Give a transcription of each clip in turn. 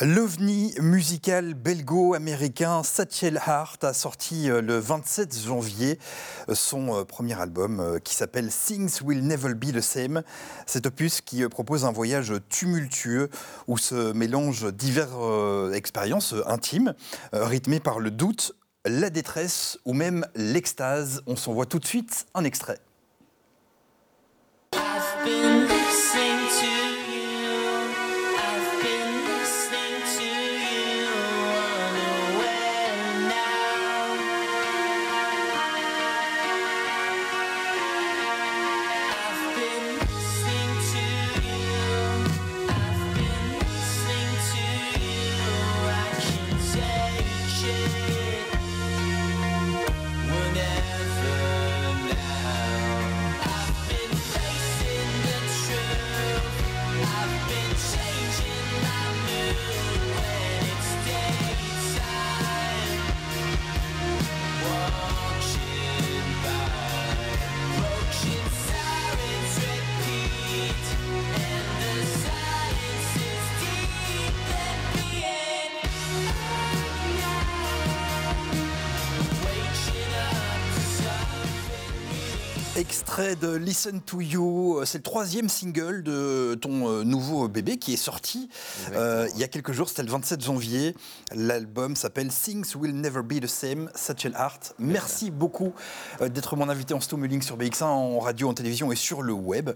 L'ovni musical belgo-américain Satchel Hart a sorti euh, le 27 janvier euh, son euh, premier album qui s'appelle Things Will Never Be the Same. Cet opus qui propose un voyage tumultueux où se mélangent diverses expériences intimes, rythmées par le doute, la détresse ou même l'extase. On s'en voit tout de suite un extrait. Extrait de Listen to You, c'est le troisième single de ton euh, nouveau bébé qui est sorti euh, il y a quelques jours, c'était le 27 janvier. L'album s'appelle Things Will Never Be the Same, Satchel Hart. Merci beaucoup euh, d'être mon invité en Stomeling sur BX1, en radio, en télévision et sur le web.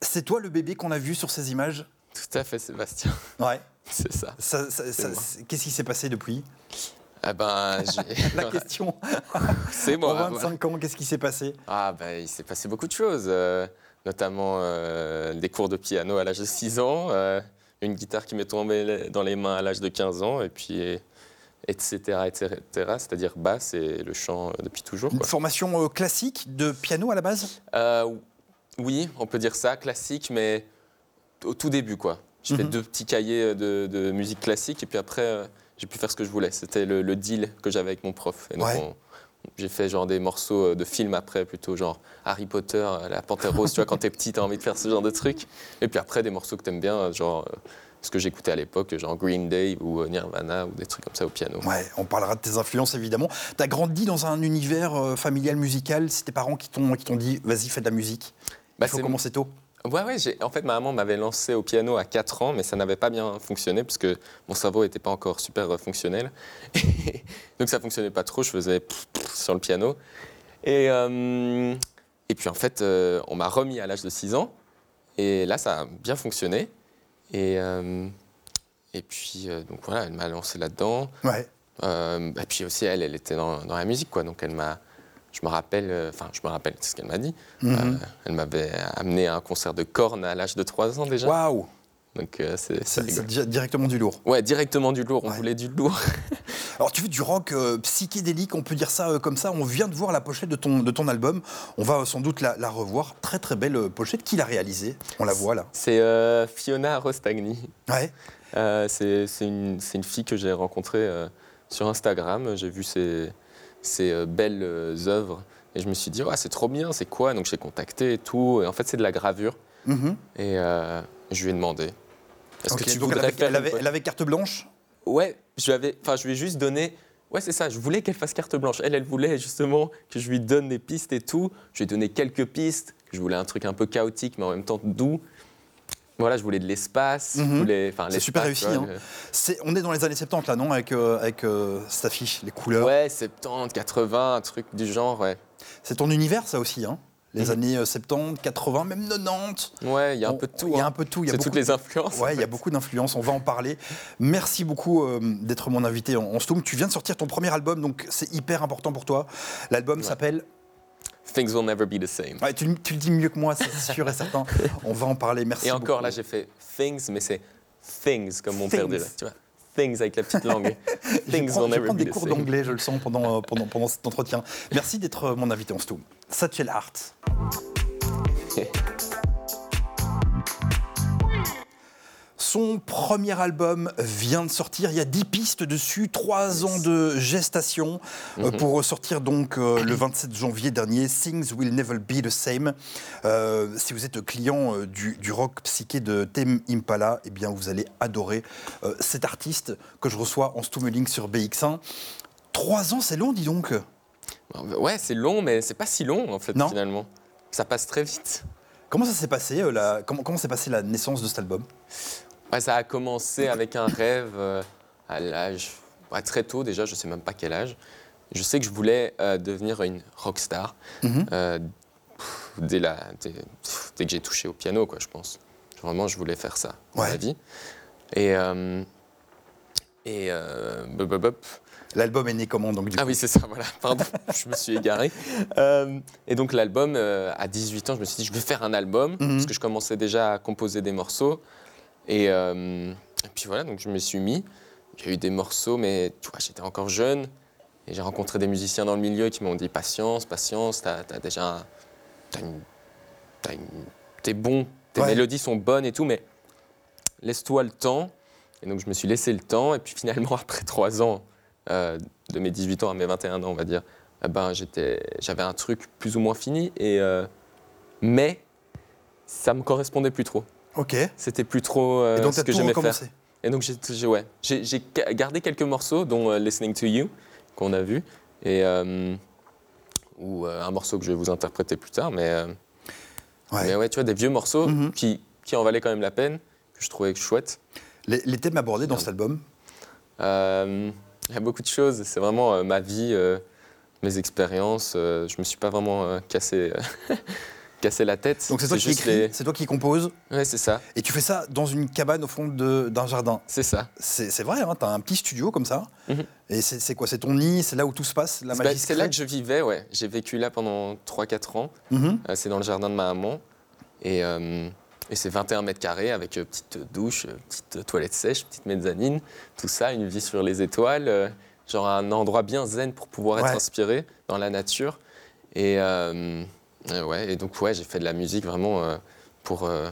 C'est toi le bébé qu'on a vu sur ces images? Tout à fait, Sébastien. Ouais. C'est ça. Qu'est-ce qui s'est passé depuis? Ah ben, La question. C'est moi. En 25 ans, qu'est-ce qui s'est passé? Ah ben, il s'est passé beaucoup de choses, euh, notamment euh, des cours de piano à l'âge de 6 ans, euh, une guitare qui m'est tombée dans les mains à l'âge de 15 ans, et puis etc., etc., c'est-à-dire basse et le chant depuis toujours. Une formation classique de piano à la base? Oui, on peut dire ça, classique, mais au tout début, quoi. J'ai fait mhm. deux petits cahiers de, de, musique classique, et puis après j'ai pu faire ce que je voulais. C'était le, deal que j'avais avec mon prof. Et donc j'ai fait genre des morceaux euh, de films après, plutôt genre Harry Potter, euh, La Panthère Rose, tu vois, quand t'es petit, t'as envie de faire ce genre de trucs. Et puis après, des morceaux que t'aimes bien, euh, genre ce que j'écoutais à l'époque, genre Green Day ou Nirvana ou des trucs comme ça au piano. Ouais, on parlera de tes influences évidemment. T'as grandi dans un univers familial musical, c'est tes parents qui t'ont dit vas-y, fais de la musique. Bah, Il faut commencer tôt. Ouais, ouais, en fait, ma maman m'avait lancé au piano à 4 ans, mais ça n'avait pas bien fonctionné parce que mon cerveau n'était pas encore super euh, fonctionnel. Donc ça fonctionnait pas trop, je faisais sur le piano. Et, euh, et puis en fait, euh, on m'a remis à l'âge de 6 ans, et là, ça a bien fonctionné. Et, et puis, donc voilà, elle m'a lancé là-dedans. Ouais. et puis aussi, elle, elle était dans, dans la musique, quoi. Donc elle m'a je me rappelle, euh, enfin, je me rappelle, ce qu'elle m'a dit. Mhm. Euh, elle m'avait amené à un concert de corne à l'âge de 3 ans déjà. Waouh donc euh, c'est directement du lourd. Ouais, directement du lourd. On voulait du lourd. Alors tu fais du rock psychédélique, on peut dire ça comme ça. On vient de voir la pochette de ton, de ton album. On va sans doute la, revoir. Très très belle pochette. Qui l'a réalisée? On la voit là. C'est Fiona Rostagni. Ouais. c'est une, une, fille que j'ai rencontrée sur Instagram. J'ai vu ses ces euh, belles euh, œuvres. Et je me suis dit, c'est trop bien, c'est quoi? Donc j'ai contacté et tout. Et en fait, c'est de la gravure. Mhm. Et euh, je lui ai demandé. Est-ce que tu voudrais elle, avait, elle, avait, carte blanche? Ouais, je lui, avais, je lui ai juste donné. Ouais, c'est ça, je voulais qu'elle fasse carte blanche. Elle, elle voulait justement que je lui donne des pistes et tout. Je lui ai donné quelques pistes. Je voulais un truc un peu chaotique, mais en même temps doux. Voilà, je voulais de l'espace. Mhm. C'est super réussi. Hein. on est dans les années 70 là, non Avec, euh, avec euh, cette affiche, les couleurs. Ouais, 70, 80, un truc du genre, ouais. C'est ton univers, ça aussi, hein les mhm. années 70, 80, même 90. Ouais, il y a un peu de tout. Il y a hein. un peu de tout. C'est toutes les influences. Ouais, il y a beaucoup d'influences. On va en parler. Merci beaucoup euh, d'être mon invité en, en Stoom. Tu viens de sortir ton premier album, donc c'est hyper important pour toi. L'album s'appelle Things will never be the same. Ouais, tu, le dis mieux que moi, c'est sûr et certain. On va en parler. Merci. Et encore, là, j'ai fait things, mais c'est things comme mon père disait. Tu vois Things avec la petite langue. things will never be the same. Je vais prendre des cours d'anglais, je le sens, pendant, pendant, pendant cet entretien. Merci d'être euh, mon invité en Stoom. Satchel Hart. son premier album vient de sortir. Il y a 10 pistes dessus, 3 ans de gestation euh, Mhm. pour sortir donc euh, le 27 janvier dernier. Things Will Never Be the Same. Euh, si vous êtes client du, du rock psyché de Tame Impala, eh bien vous allez adorer cet artiste que je reçois en Stummeling sur BX1. 3 ans, c'est long, dis donc. Ouais, c'est long, mais c'est pas si long en fait Non. finalement. Ça passe très vite. Comment ça s'est passé euh, la, Comment comment s'est passée la naissance de cet album? Ouais, ça a commencé avec un rêve euh, à l'âge ouais, très tôt déjà, je sais même pas quel âge. Je sais que je voulais euh, devenir une rockstar Mhm. euh, pff, dès, la, dès, pff, dès que j'ai touché au piano, quoi, je pense. Vraiment, je voulais faire ça dans Ouais. ma vie. Et. L'album est né comment donc du Ah coup oui, c'est ça, voilà, pardon, je me suis égaré. Euh, et donc l'album, euh, à 18 ans, je me suis dit, je vais faire un album, Mhm. parce que je commençais déjà à composer des morceaux. Et, euh, et puis voilà, donc je me suis mis. Il y a eu des morceaux, mais tu vois, j'étais encore jeune. Et j'ai rencontré des musiciens dans le milieu qui m'ont dit, patience, patience, t'as as déjà... une... une- T'es bon, tes Ouais. mélodies sont bonnes et tout, mais laisse-toi le temps. Et donc je me suis laissé le temps. Et puis finalement, après trois ans, euh, de mes 18 ans à mes 21 ans, on va dire, eh ben, j'avais un truc plus ou moins fini. Et, euh, mais ça me correspondait plus trop. Ok. C'était plus trop euh, donc ce que j'aimais faire. Et donc j'ai, ouais, j'ai, gardé quelques morceaux, dont euh, Listening to You, qu'on a vu, et euh, ou un morceau que je vais vous interpréter plus tard. Mais, Ouais. mais ouais, tu vois, des vieux morceaux Mhm. qui, qui en valaient quand même la peine, que je trouvais chouettes. Les, les thèmes abordés dans cet album Il y a beaucoup de choses. C'est vraiment euh, ma vie, euh, mes expériences. euh, je me suis pas vraiment cassé, cassé la tête. Donc c'est toi qui écris, les- c'est toi qui composes, Ouais, c'est ça. et tu fais ça dans une cabane au fond d'un jardin. C'est ça. C'est vrai, hein, t'as un petit studio comme ça. Mhm. Et c'est quoi C'est ton nid C'est là où tout se passe La C'est magie bah, c'est là que je vivais, ouais. J'ai vécu là pendant 3-4 ans. Mhm. Euh, c'est dans le jardin de ma maman. Et, euh, et c'est 21 mètres carrés avec euh, petite douche, euh, petite toilette sèche, petite mezzanine, tout ça, une vue sur les étoiles. euh, genre un endroit bien zen pour pouvoir être inspiré dans la nature. Et, euh, euh, ouais, et donc, ouais, j'ai fait de la musique vraiment euh, pour. euh,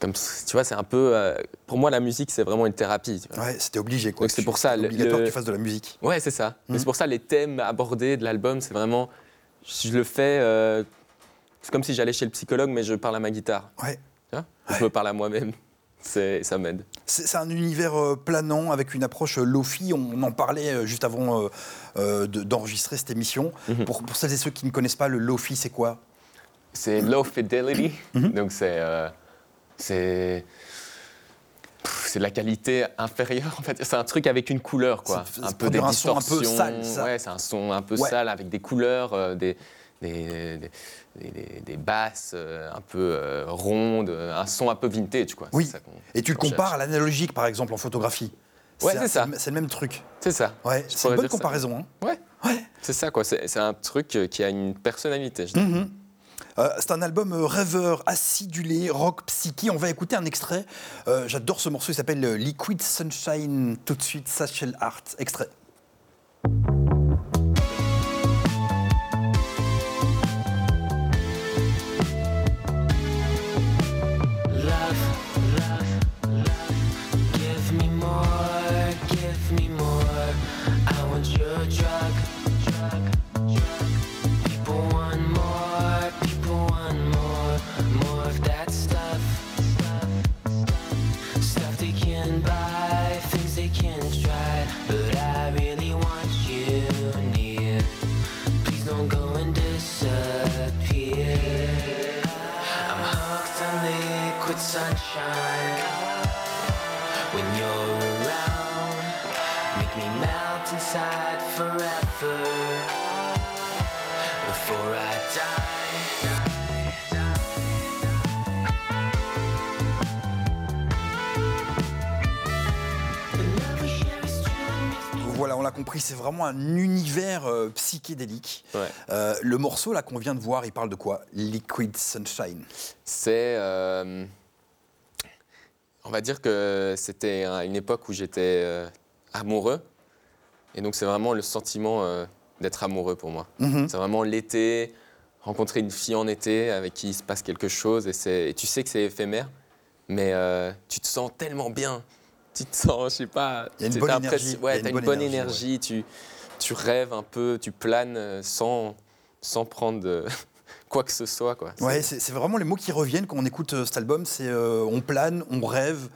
comme, tu vois, c'est un peu. euh, pour moi, la musique, c'est vraiment une thérapie. tu vois. Ouais, c'était obligé quoi. Donc, c'est pour ça, obligatoire le- que tu fasses de la musique. Ouais, c'est ça. Mais Mhm. c'est pour ça les thèmes abordés de l'album, c'est vraiment. Je le fais. c'est comme si j'allais chez le psychologue, mais je parle à ma guitare. Ouais. Tu vois? Je me parle à moi-même. C'est, ça m'aide. C'est un univers euh, planant avec une approche euh, lofi. On en parlait euh, juste avant de- d'enregistrer cette émission. Mhm. Pour, pour celles et ceux qui ne connaissent pas, le lofi, c'est quoi? C'est low fidelity. Mhm. Donc c'est. euh, c'est. de la qualité inférieure, en fait. C'est un truc avec une couleur, quoi. C'est- Un peu des dire un son un peu distorsions. sale, ça. Ouais, c'est un son un peu Ouais. sale avec des couleurs, euh, des, des, des, des- des- des basses euh, un peu euh, rondes, euh, un son un peu vintage, quoi. Oui. ça Et tu le compares à l'analogique, par exemple, en photographie. Ouais, c'est ça. le- C'est le même truc. C'est ça. Ouais, c'est une bonne comparaison. hein. Ouais. Ouais. C'est ça, quoi. C'est un truc qui a une personnalité, je dirais. Mhm. Euh, c'est un album rêveur, acidulé, rock psyché. On va écouter un extrait. Euh, J'adore ce morceau, il s'appelle Liquid Sunshine. Tout de suite, Satchel Art. Extrait. Compris, c'est vraiment un univers euh, psychédélique. Ouais. Euh, le morceau là qu'on vient de voir, il parle de quoi? Liquid Sunshine. C'est. euh, on va dire que c'était un- une époque où j'étais amoureux. Et donc, c'est vraiment le sentiment d'être amoureux pour moi. Mhm. C'est vraiment l'été, rencontrer une fille en été avec qui il se passe quelque chose. Et, tu sais que c'est éphémère, mais tu te sens tellement bien. Tu te sens, je sais pas. Il y a une bonne énergie, Ouais, une une bonne bonne énergie, énergie. Tu, tu rêves un peu, tu planes euh, sans, sans prendre de- quoi que ce soit. Quoi. C'est- Ouais, c'est vraiment les mots qui reviennent quand on écoute euh, cet album. C'est euh, on plane, on rêve.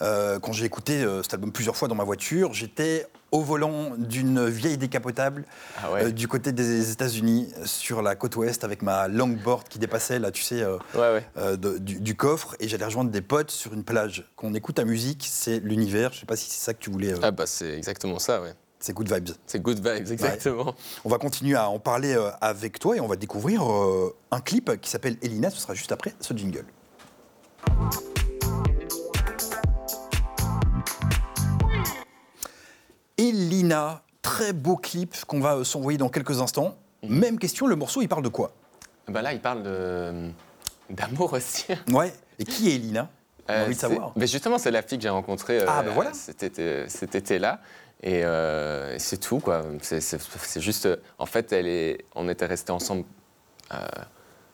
Euh, quand j'ai écouté cet album plusieurs fois dans ma voiture, j'étais au volant d'une vieille décapotable Ah ouais. euh, du côté des États-Unis, sur la côte ouest, avec ma longboard qui dépassait là, tu sais, euh, ouais, ouais. euh, de- du, du coffre, et j'allais rejoindre des potes sur une plage. Quand on écoute la musique, c'est l'univers. Je sais pas si c'est ça que tu voulais. Ah bah c'est exactement ça, ouais. C'est good vibes. C'est good vibes, exactement. On va continuer à en parler euh, avec toi et on va découvrir euh, un clip qui s'appelle Elina. Ce sera juste après ce jingle. Elina, très beau clip qu'on va euh, s'envoyer dans quelques instants. Mhm. Même question, le morceau, il parle de quoi? Bah là, il parle de- d'amour aussi. Ouais. Et qui est Elina? On a Euh, envie de savoir. Mais justement, c'est la fille que j'ai rencontrée euh, Ah, ben voilà. cet été- cet été-là. Et, euh, et c'est tout, quoi. C'est- juste. En fait, elle est, on était restés ensemble, euh,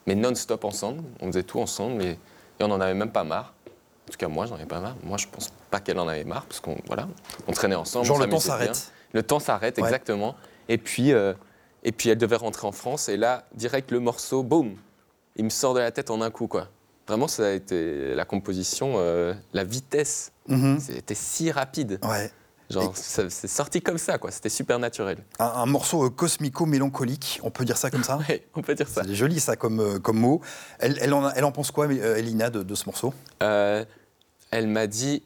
mais non-stop ensemble. On faisait tout ensemble et, et on n'en avait même pas marre. En tout cas, moi, j'en avais pas marre. Moi, je pense pas qu'elle en avait marre parce qu'on voilà, on traînait ensemble. Genre on le temps s'arrête. Le temps s'arrête, Ouais. exactement. Et puis, euh, et puis, elle devait rentrer en France. Et là, direct, le morceau, boum, il me sort de la tête en un coup, quoi. Vraiment, ça a été la composition, euh, la vitesse. Mhm. C'était si rapide. Ouais. Genre, c'est sorti comme ça, quoi. C'était super naturel. Un, un morceau euh, cosmico-mélancolique, on peut dire ça comme ça Ouais, on peut dire ça. C'est joli ça comme, euh, comme mot. Elle, elle, en, a- elle en pense quoi, euh, Elina, de, de ce morceau? Euh, elle m'a dit,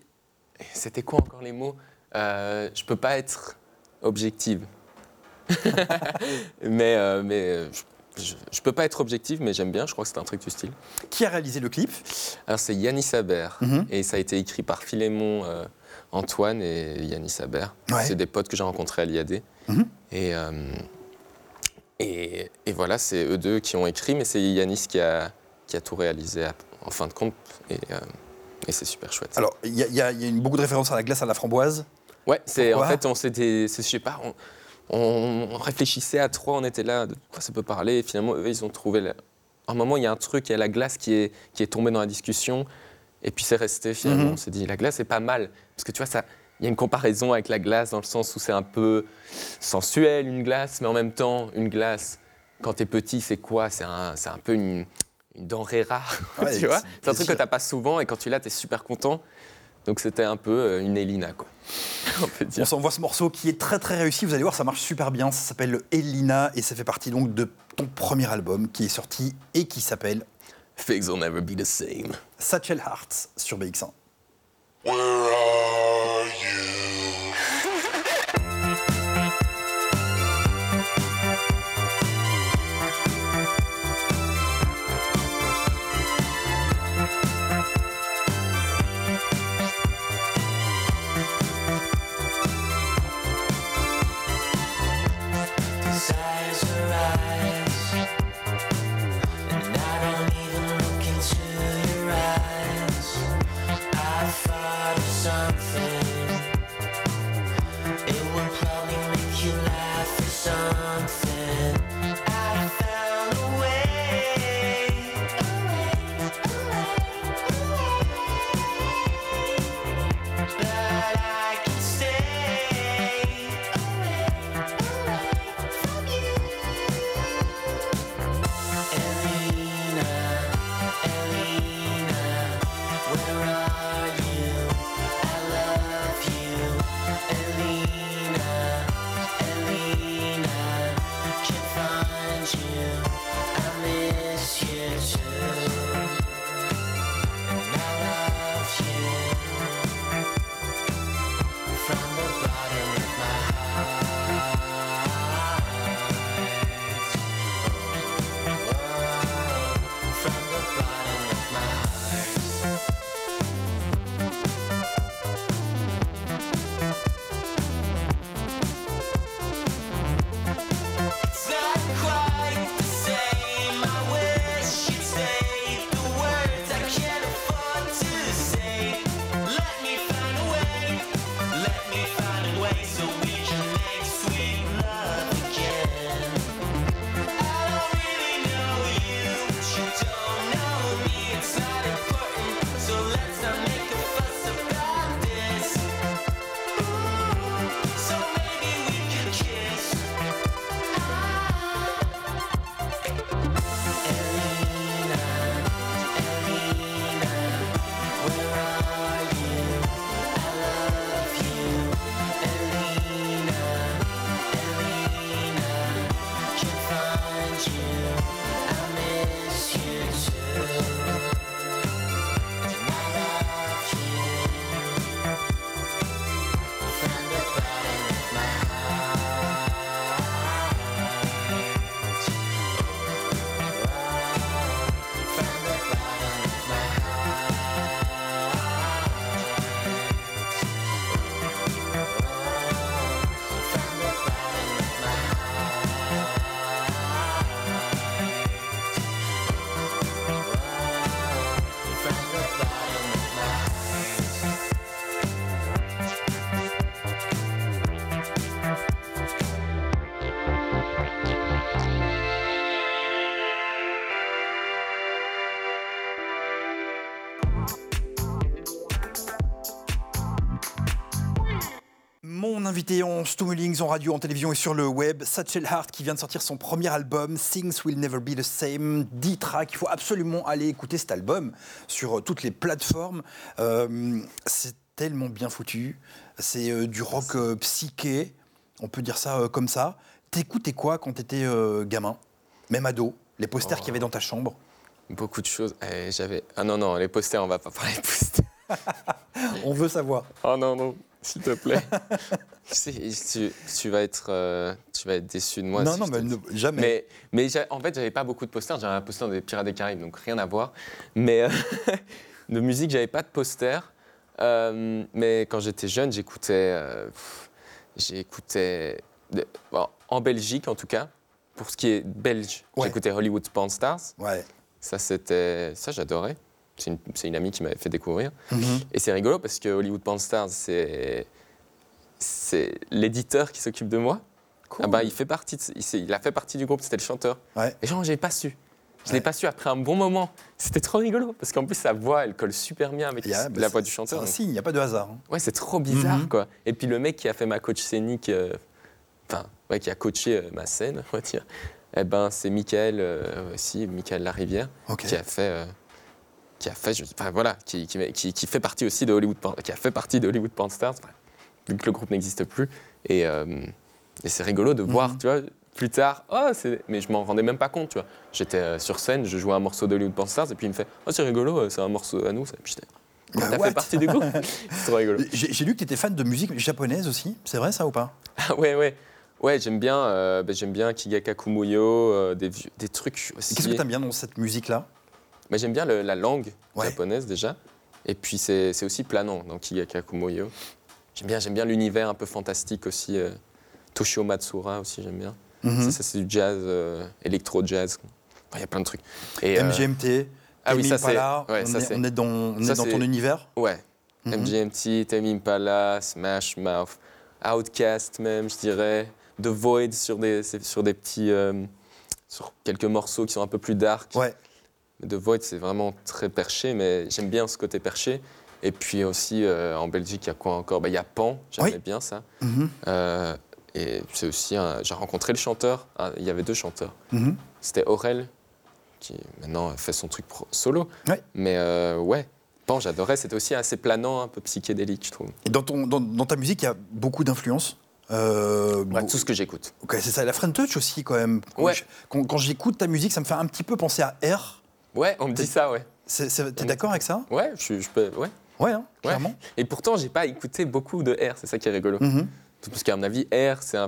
c'était quoi encore les mots? Euh, Je peux pas être objective. mais euh, mais je, peux pas être objective, mais j'aime bien. Je crois que c'est un truc du style. Qui a réalisé le clip? Alors c'est Yannis Saber Mhm. et ça a été écrit par Philémon Antoine et Yannis. Ouais. C'est des potes que j'ai rencontrés à l'IAD. Mhm. Et, euh, et, et voilà, c'est eux deux qui ont écrit, mais c'est Yannis qui a, qui a tout réalisé à- en fin de compte. Et, euh, et c'est super chouette. Alors, il y a, y a- il y a une- beaucoup de références à la glace à la framboise. Ouais, c'est en fait on s'était, je sais pas, on réfléchissait à trois, on était là, de quoi ça peut parler. Et finalement, eux, ils ont trouvé. la- À un moment, il y a un truc, il y a la glace qui est qui est tombée dans la discussion, et puis c'est resté. Finalement, Mhm. on s'est dit la glace c'est pas mal parce que tu vois ça. Il y a une comparaison avec la glace dans le sens où c'est un peu sensuel une glace, mais en même temps une glace quand t'es petit c'est quoi? C'est un, un peu une, une denrée rare, Ouais, tu vois? c'est un truc que t'as pas souvent et quand tu l'as t'es super content. Donc c'était un peu euh, une Elina quoi. on peut dire. On s'envoie ce morceau qui est très très réussi. Vous allez voir, ça marche super bien. Ça s'appelle Elina et ça fait partie donc de ton premier album qui est sorti et qui s'appelle Things will never be the same. Satchel Hearts sur BX1. Invité en Stumulings, en radio, en télévision et sur le web. Satchel Hart qui vient de sortir son premier album, Things Will Never Be the Same. 10 tracks, il faut absolument aller écouter cet album sur euh, toutes les plateformes. Euh, c'est tellement bien foutu. C'est euh, du rock euh, psyché, on peut dire ça comme ça. T'écoutais quoi quand t'étais gamin? Même ado Les posters qu'il y avait dans ta chambre? Beaucoup de choses. Eh, J'avais. Ah non, non, les posters, on va pas parler de posters. On veut savoir. Oh non, non, s'il te plaît. Tu vas être, euh, tu vas être déçu de moi. non, si non, mais ne- jamais. Mais, en fait, j'avais pas beaucoup de posters. J'avais un poster des Pirates des Caraïbes, donc rien à voir. Mais euh, de musique, j'avais pas de posters. Euh, mais quand j'étais jeune, j'écoutais, euh, j'écoutais bon, en Belgique en tout cas. Pour ce qui est belge, Ouais. j'écoutais Hollywood Porn Stars. Ouais. Ça, c'était, ça, j'adorais. C'est une, c'est une amie qui m'avait fait découvrir. Mhm. Et c'est rigolo parce que Hollywood Porn Stars, c'est, c'est l'éditeur qui s'occupe de moi. Ah bah, il, fait partie de- il, a fait partie du groupe, c'était le chanteur. Ouais. Et genre, j'ai pas su. Je Ouais. l'ai pas su après un bon moment. C'était trop rigolo parce qu'en plus, sa voix, elle colle super bien avec bah, la c'est- voix du c'est chanteur. un donc- signe, il n'y a pas de hasard. hein. Ouais, c'est trop bizarre, Mhm. quoi. Et puis le mec qui a fait ma coach scénique, euh, enfin, ouais, qui a coaché euh, ma scène, on va dire, eh ben, c'est Michael euh, aussi, Michael Larivière, Ok. qui a fait, qui a fait, enfin voilà, qui, qui, qui- fait partie aussi de Hollywood, qui a fait partie de Hollywood Porn Stars, enfin, vu que le groupe n'existe plus. Et, euh, et c'est rigolo de voir, Mhm. tu vois. Plus tard, oh, mais je m'en rendais même pas compte, tu vois. J'étais euh, sur scène, je jouais un morceau d'Hollywood Porn Stars, et puis il me fait, oh, c'est rigolo, euh, c'est un morceau à nous. ça. Puis j'étais, Bah, t'as fait partie du groupe? C'est trop rigolo. J'ai lu que tu étais fan de musique japonaise aussi. C'est vrai ça ou pas? Ah ouais, ouais. Ouais, j'aime bien, euh, j'aime bien Kigaka Kumuyo, euh, des, des trucs aussi. Qu'est-ce que tu aimes bien dans cette musique-là? Ben, j'aime bien le- la langue Ouais. japonaise déjà. Et puis c'est aussi planant dans Kigaka Kumuyo. J'aime bien, j'aime bien l'univers un peu fantastique aussi. euh, Toshio Matsura aussi, j'aime bien. Mhm. Ça, ça, c'est du jazz, euh, électro-jazz. Enfin, Il y a plein de trucs. Et, euh, MGMT, ah oui, Tame ça, c'est- ouais, on, est, c'est- on est dans, on est ça, dans ton univers Ouais. Mhm. MGMT, Tame Impala, Smash Mouth, Outcast même, je dirais. The Void sur des, sur des petits. euh, sur quelques morceaux qui sont un peu plus dark. Ouais. The Void, c'est vraiment très perché, mais j'aime bien ce côté perché. Et puis aussi, euh, en Belgique, il y a quoi encore? Bah, Il y a Pan, j'aimais Oui. bien ça. Mhm. Euh, et c'est aussi. J'ai rencontré le chanteur. Ah, Il y avait deux chanteurs. Mhm. C'était Aurel, qui maintenant fait son truc pro- solo. Mais euh, ouais, Pan, j'adorais. C'était aussi assez planant, un peu psychédélique, je trouve. Et dans, ton, dans, dans ta musique, il y a beaucoup d'influences. Euh, Ouais, bon, tout ce que j'écoute. ok, c'est ça, la French Touch aussi quand même. Quand Ouais. je- Quand, quand j'écoute ta musique, ça me fait un petit peu penser à R. Ouais, on me dit ça, ouais. T'es d'accord avec ça? Ouais, je, je peux. Ouais. Ouais, hein, Ouais. clairement. Et pourtant, j'ai pas écouté beaucoup de R, c'est ça qui est rigolo. Mhm. Parce qu'à mon avis, R, c'est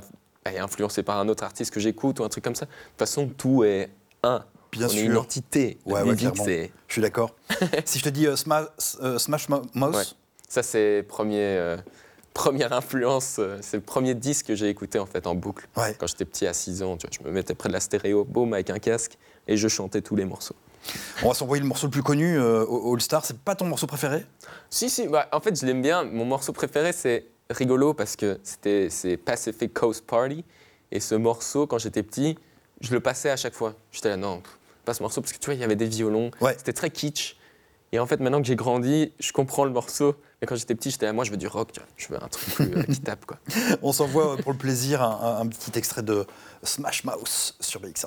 est influencé par un autre artiste que j'écoute ou un truc comme ça. De toute façon, tout est un. Bien on est sûr. une entité. Ouais, clairement. c'est. Je suis d'accord. si je te dis euh, Sma- euh, Smash Mo- Mouth, Ouais. Ça, c'est premier, euh, première influence. c'est le premier disque que j'ai écouté en fait en boucle. Quand j'étais petit à 6 ans, tu vois, je me mettais près de la stéréo, boum, avec un casque, et je chantais tous les morceaux. On va s'envoyer le morceau le plus connu, euh, All Star. C'est pas ton morceau préféré? Si, si, bah, en fait, je l'aime bien. Mon morceau préféré, c'est rigolo parce que c'était c'est Pacific Coast Party. Et ce morceau, quand j'étais petit, je le passais à chaque fois. J'étais là, non, pas ce morceau, parce que tu vois, il y avait des violons. Ouais. C'était très kitsch. Et en fait, maintenant que j'ai grandi, je comprends le morceau. Mais quand j'étais petit, j'étais là, moi, je veux du rock, je veux un truc plus, euh, qui tape, quoi. On s'envoie euh, pour le plaisir un, un- un petit extrait de Smash Mouth sur BX1.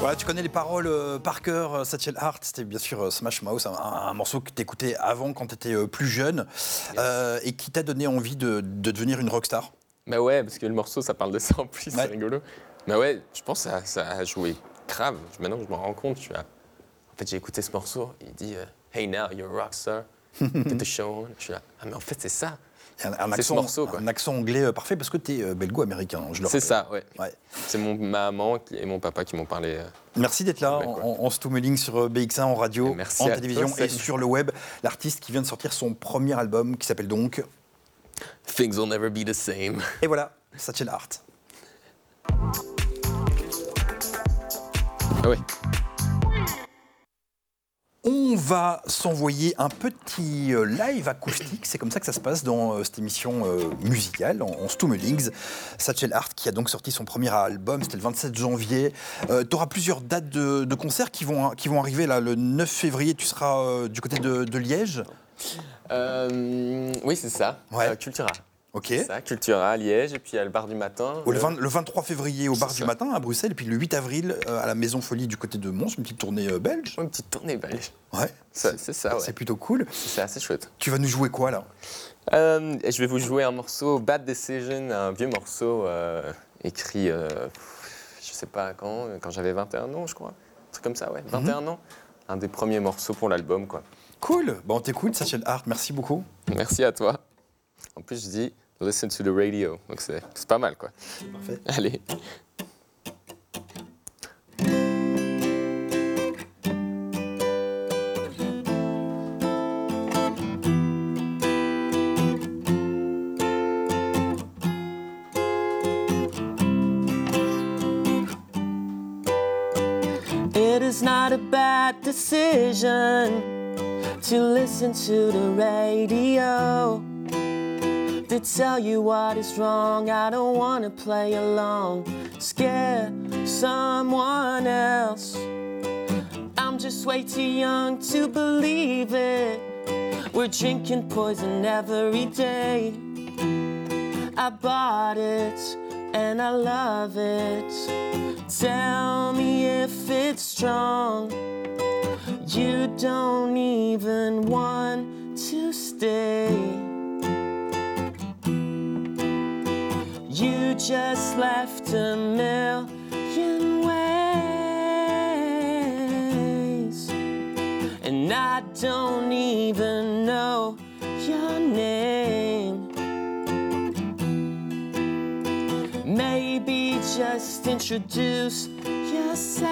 Voilà, tu connais les paroles euh, par cœur, euh, Satchel Hart, c'était bien sûr euh, Smash Mouth, un, un morceau que t'écoutais avant quand t'étais euh, plus jeune et qui t'a donné envie de, de devenir une rockstar. Bah ouais, parce que le morceau, ça parle de ça en plus, Ouais. c'est rigolo. Mais ouais, je pense que ça, ça a joué grave. Maintenant que je m'en rends compte. En fait, j'ai écouté ce morceau. Il dit Hey now, you're a rock the show on. Je suis là. Ah, mais en fait, c'est ça. Un, un ce accent, morceau, quoi. un accent anglais euh, parfait parce que tu es belgo-américain. je le C'est ça, ouais. Ouais. C'est mon maman et mon papa qui m'ont parlé. euh, Merci d'être là en, en, sur euh, BX1, en radio, Merci en télévision et sur le web. L'artiste qui vient de sortir son premier album qui s'appelle donc. Things will never be the same. Et voilà, Satchel Hart. Ah ouais. On va s'envoyer un petit euh, live acoustique, c'est comme ça que ça se passe dans euh, cette émission euh, musicale, en, en Stummelings. Satchel Hart qui a donc sorti son premier album, c'était le 27 janvier. tu auras plusieurs dates de, de concerts qui vont, qui vont arriver là. Le 9 février, tu seras euh, du côté de, de Liège? Euh, oui, c'est ça. Ouais. Euh, Cultura. Ok. Ça, Cultura à Liège, et puis il y a le bar du matin. Le, 20 le 23 février au bar du matin à Bruxelles, et puis le 8 avril euh, à la Maison Folie du côté de Mons, une petite tournée euh, belge. Une petite tournée belge. Ouais, C'est ça, ouais. c'est plutôt cool. C'est assez chouette. Tu vas nous jouer quoi là? Euh, je vais vous jouer un morceau, Bad Decision, un vieux morceau euh, écrit, euh, je sais pas quand, quand j'avais 21 ans, je crois. Un truc comme ça, ouais, 21 ans. Un des premiers morceaux pour l'album, quoi. Cool. Bon, on t'écoute, Hart, merci beaucoup. Merci à toi. En plus, je dis listen to the radio, donc c'est c'est pas mal, quoi. Parfait. Allez. It is not a bad decision to listen to the radio. To tell you what is wrong, I don't wanna play along. Scare someone else. I'm just way too young to believe it. We're drinking poison every day. I bought it and I love it. Tell me if it's strong. You don't even want to stay. You just left a million ways. And I don't even know your name. Maybe just introduce yourself.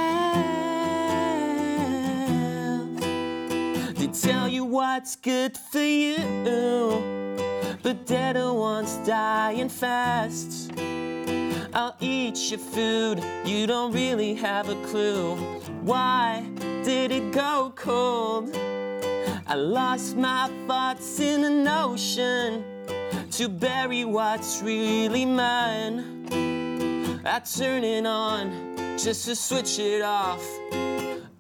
They tell you what's good for you, but they're ones dying fast. I'll eat your food, you don't really have a clue. Why did it go cold? I lost my thoughts in an ocean to bury what's really mine. I turn it on just to switch it off.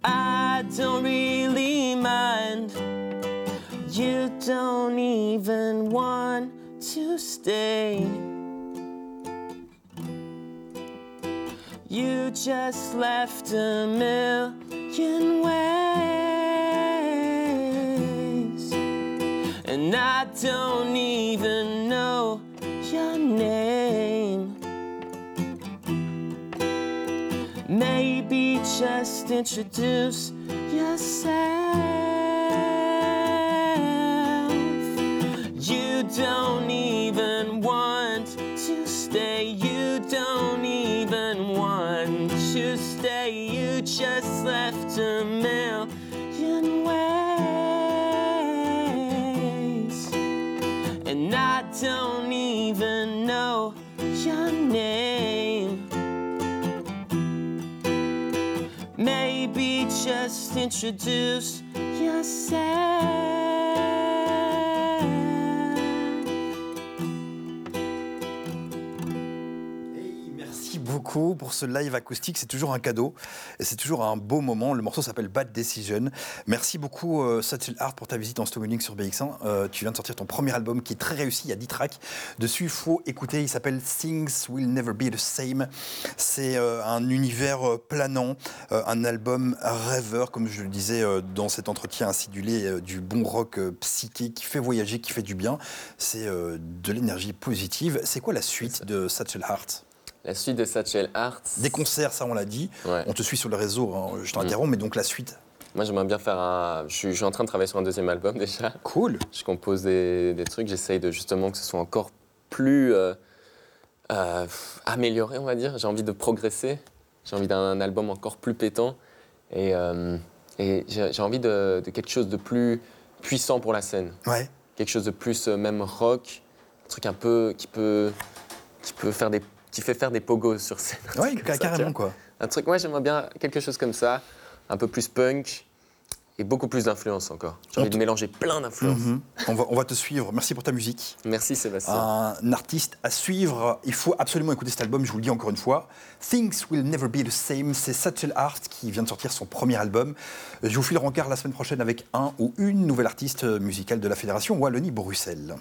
I don't really mind. You don't even want to stay. You just left a million ways. And I don't even know your name. Maybe just introduce yourself. Don't even want to stay. You don't even want to stay. You just left a million ways. And I don't even know your name. Maybe just introduce yourself. Beaucoup pour ce live acoustique, c'est toujours un cadeau et c'est toujours un beau moment. Le morceau s'appelle Bad Decision. Merci beaucoup euh, Satchel Hart pour ta visite en Stomonic sur BX1. Euh, tu viens de sortir ton premier album qui est très réussi, il y a 10 tracks. Dessus, il faut écouter, il s'appelle Things Will Never Be the Same. C'est euh, un univers planant, un album rêveur, comme je le disais dans cet entretien acidulé, du bon rock psyché qui fait voyager, qui fait du bien. C'est de l'énergie positive. C'est quoi la suite de Satchel Hart? La suite de Satchel Heart. Des concerts, ça on l'a dit. Ouais. On te suit sur le réseau, hein, je Mm. t'interromps, mais donc la suite. Moi, j'aimerais bien faire un. Je suis, je suis en train de travailler sur un deuxième album déjà. Cool. Je compose des, des trucs, j'essaye de justement que ce soit encore plus euh, euh, amélioré, on va dire. J'ai envie de progresser. J'ai envie d'un album encore plus pétant. Et, euh, et j'ai j'ai envie de, de quelque chose de plus puissant pour la scène. Ouais. Quelque chose de plus euh, même rock. Un truc un peu qui peut, qui peut faire des. Qui fait faire des pogos sur scène. Ça, tu carrément quoi. Un truc, ouais, j'aimerais bien quelque chose comme ça, un peu plus punk et beaucoup plus d'influence encore. J'ai envie de mélanger plein d'influences. Mhm. on, va, on va te suivre. Merci pour ta musique. Merci Sébastien. Un artiste à suivre. Il faut absolument écouter cet album, je vous le dis encore une fois. Things Will Never Be the Same. C'est Satchel Art qui vient de sortir son premier album. Je vous file le rencard la semaine prochaine avec un ou une nouvelle artiste musicale de la Fédération Wallonie-Bruxelles.